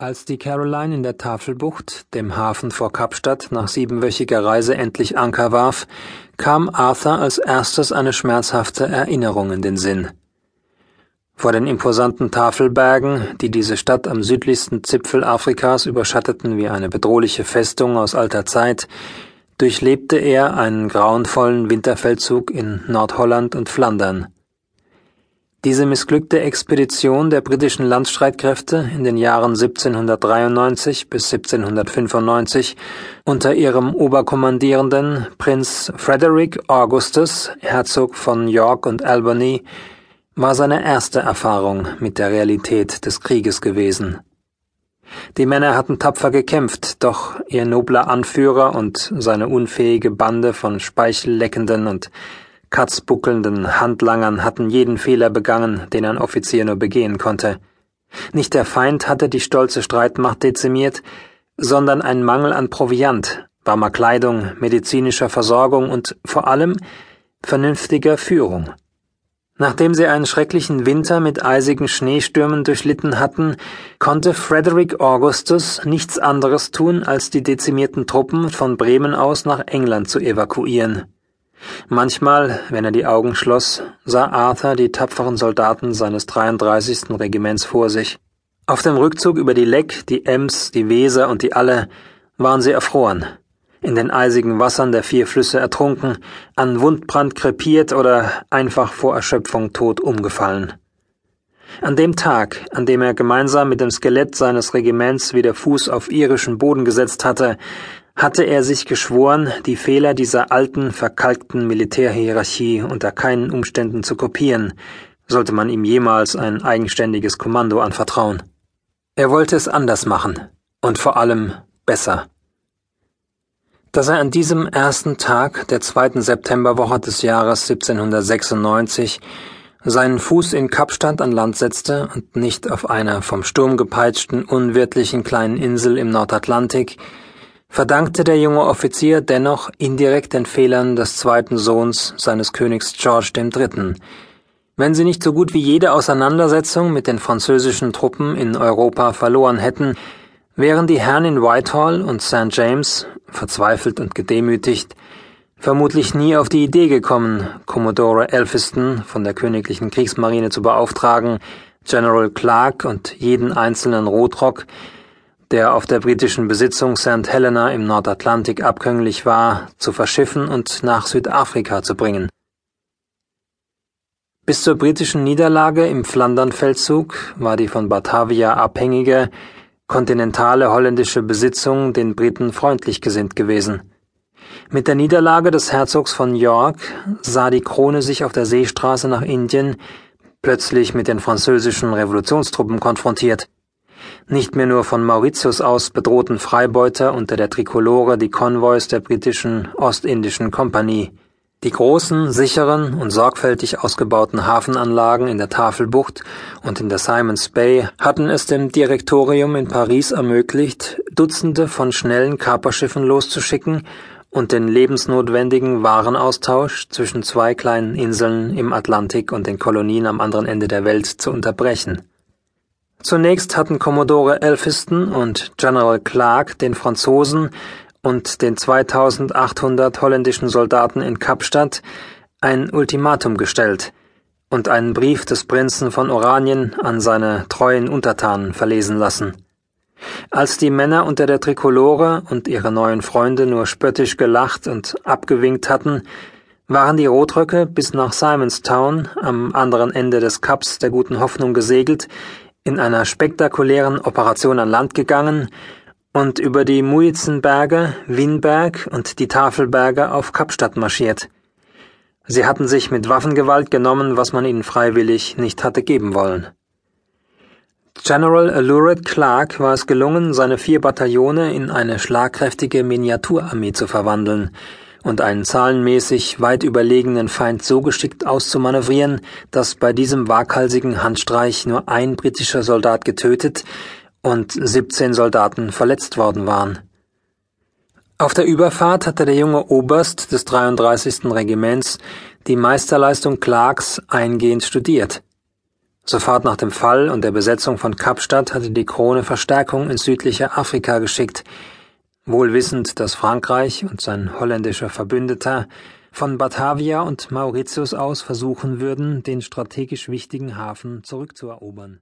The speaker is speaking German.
Als die Caroline in der Tafelbucht, dem Hafen vor Kapstadt, nach siebenwöchiger Reise endlich Anker warf, kam Arthur als erstes eine schmerzhafte Erinnerung in den Sinn. Vor den imposanten Tafelbergen, die diese Stadt am südlichsten Zipfel Afrikas überschatteten wie eine bedrohliche Festung aus alter Zeit, durchlebte er einen grauenvollen Winterfeldzug in Nordholland und Flandern. Diese missglückte Expedition der britischen Landstreitkräfte in den Jahren 1793 bis 1795 unter ihrem Oberkommandierenden Prinz Frederick Augustus, Herzog von York und Albany, war seine erste Erfahrung mit der Realität des Krieges gewesen. Die Männer hatten tapfer gekämpft, doch ihr nobler Anführer und seine unfähige Bande von speichelleckenden und Katzbuckelnden Handlangern hatten jeden Fehler begangen, den ein Offizier nur begehen konnte. Nicht der Feind hatte die stolze Streitmacht dezimiert, sondern ein Mangel an Proviant, warmer Kleidung, medizinischer Versorgung und vor allem vernünftiger Führung. Nachdem sie einen schrecklichen Winter mit eisigen Schneestürmen durchlitten hatten, konnte Frederick Augustus nichts anderes tun, als die dezimierten Truppen von Bremen aus nach England zu evakuieren. Manchmal, wenn er die Augen schloss, sah Arthur die tapferen Soldaten seines 33. Regiments vor sich. Auf dem Rückzug über die Leck, die Ems, die Weser und die Alle waren sie erfroren, in den eisigen Wassern der vier Flüsse ertrunken, an Wundbrand krepiert oder einfach vor Erschöpfung tot umgefallen. An dem Tag, an dem er gemeinsam mit dem Skelett seines Regiments wieder Fuß auf irischen Boden gesetzt hatte, hatte er sich geschworen, die Fehler dieser alten, verkalkten Militärhierarchie unter keinen Umständen zu kopieren, sollte man ihm jemals ein eigenständiges Kommando anvertrauen. Er wollte es anders machen und vor allem besser. Dass er an diesem ersten Tag der zweiten Septemberwoche des Jahres 1796 seinen Fuß in Kapstadt an Land setzte und nicht auf einer vom Sturm gepeitschten, unwirtlichen kleinen Insel im Nordatlantik, verdankte der junge Offizier dennoch indirekt den Fehlern des zweiten Sohns seines Königs George III. Wenn sie nicht so gut wie jede Auseinandersetzung mit den französischen Truppen in Europa verloren hätten, wären die Herren in Whitehall und St. James, verzweifelt und gedemütigt, vermutlich nie auf die Idee gekommen, Commodore Elphiston von der königlichen Kriegsmarine zu beauftragen, General Clark und jeden einzelnen Rotrock der auf der britischen Besitzung St. Helena im Nordatlantik abkömmlich war, zu verschiffen und nach Südafrika zu bringen. Bis zur britischen Niederlage im Flandernfeldzug war die von Batavia abhängige, kontinentale holländische Besitzung den Briten freundlich gesinnt gewesen. Mit der Niederlage des Herzogs von York sah die Krone sich auf der Seestraße nach Indien plötzlich mit den französischen Revolutionstruppen konfrontiert. Nicht mehr nur von Mauritius aus bedrohten Freibeuter unter der Trikolore die Konvois der britischen Ostindischen Kompanie. Die großen, sicheren und sorgfältig ausgebauten Hafenanlagen in der Tafelbucht und in der Simons Bay hatten es dem Direktorium in Paris ermöglicht, Dutzende von schnellen Kaperschiffen loszuschicken und den lebensnotwendigen Warenaustausch zwischen zwei kleinen Inseln im Atlantik und den Kolonien am anderen Ende der Welt zu unterbrechen Zunächst hatten Commodore Elphiston und General Clark den Franzosen und den 2800 holländischen Soldaten in Kapstadt ein Ultimatum gestellt und einen Brief des Prinzen von Oranien an seine treuen Untertanen verlesen lassen. Als die Männer unter der Trikolore und ihre neuen Freunde nur spöttisch gelacht und abgewinkt hatten, waren die Rotröcke bis nach Simonstown am anderen Ende des Kaps der guten Hoffnung gesegelt, in einer spektakulären Operation an Land gegangen und über die Muizenberge, Winberg und die Tafelberge auf Kapstadt marschiert. Sie hatten sich mit Waffengewalt genommen, was man ihnen freiwillig nicht hatte geben wollen. General Alured Clark war es gelungen, seine vier Bataillone in eine schlagkräftige Miniaturarmee zu verwandeln, und einen zahlenmäßig weit überlegenen Feind so geschickt auszumanövrieren, dass bei diesem waghalsigen Handstreich nur ein britischer Soldat getötet und 17 Soldaten verletzt worden waren. Auf der Überfahrt hatte der junge Oberst des 33. Regiments die Meisterleistung Clarks eingehend studiert. Sofort nach dem Fall und der Besetzung von Kapstadt hatte die Krone Verstärkung ins südliche Afrika geschickt, wohl wissend, dass Frankreich und sein holländischer Verbündeter von Batavia und Mauritius aus versuchen würden, den strategisch wichtigen Hafen zurückzuerobern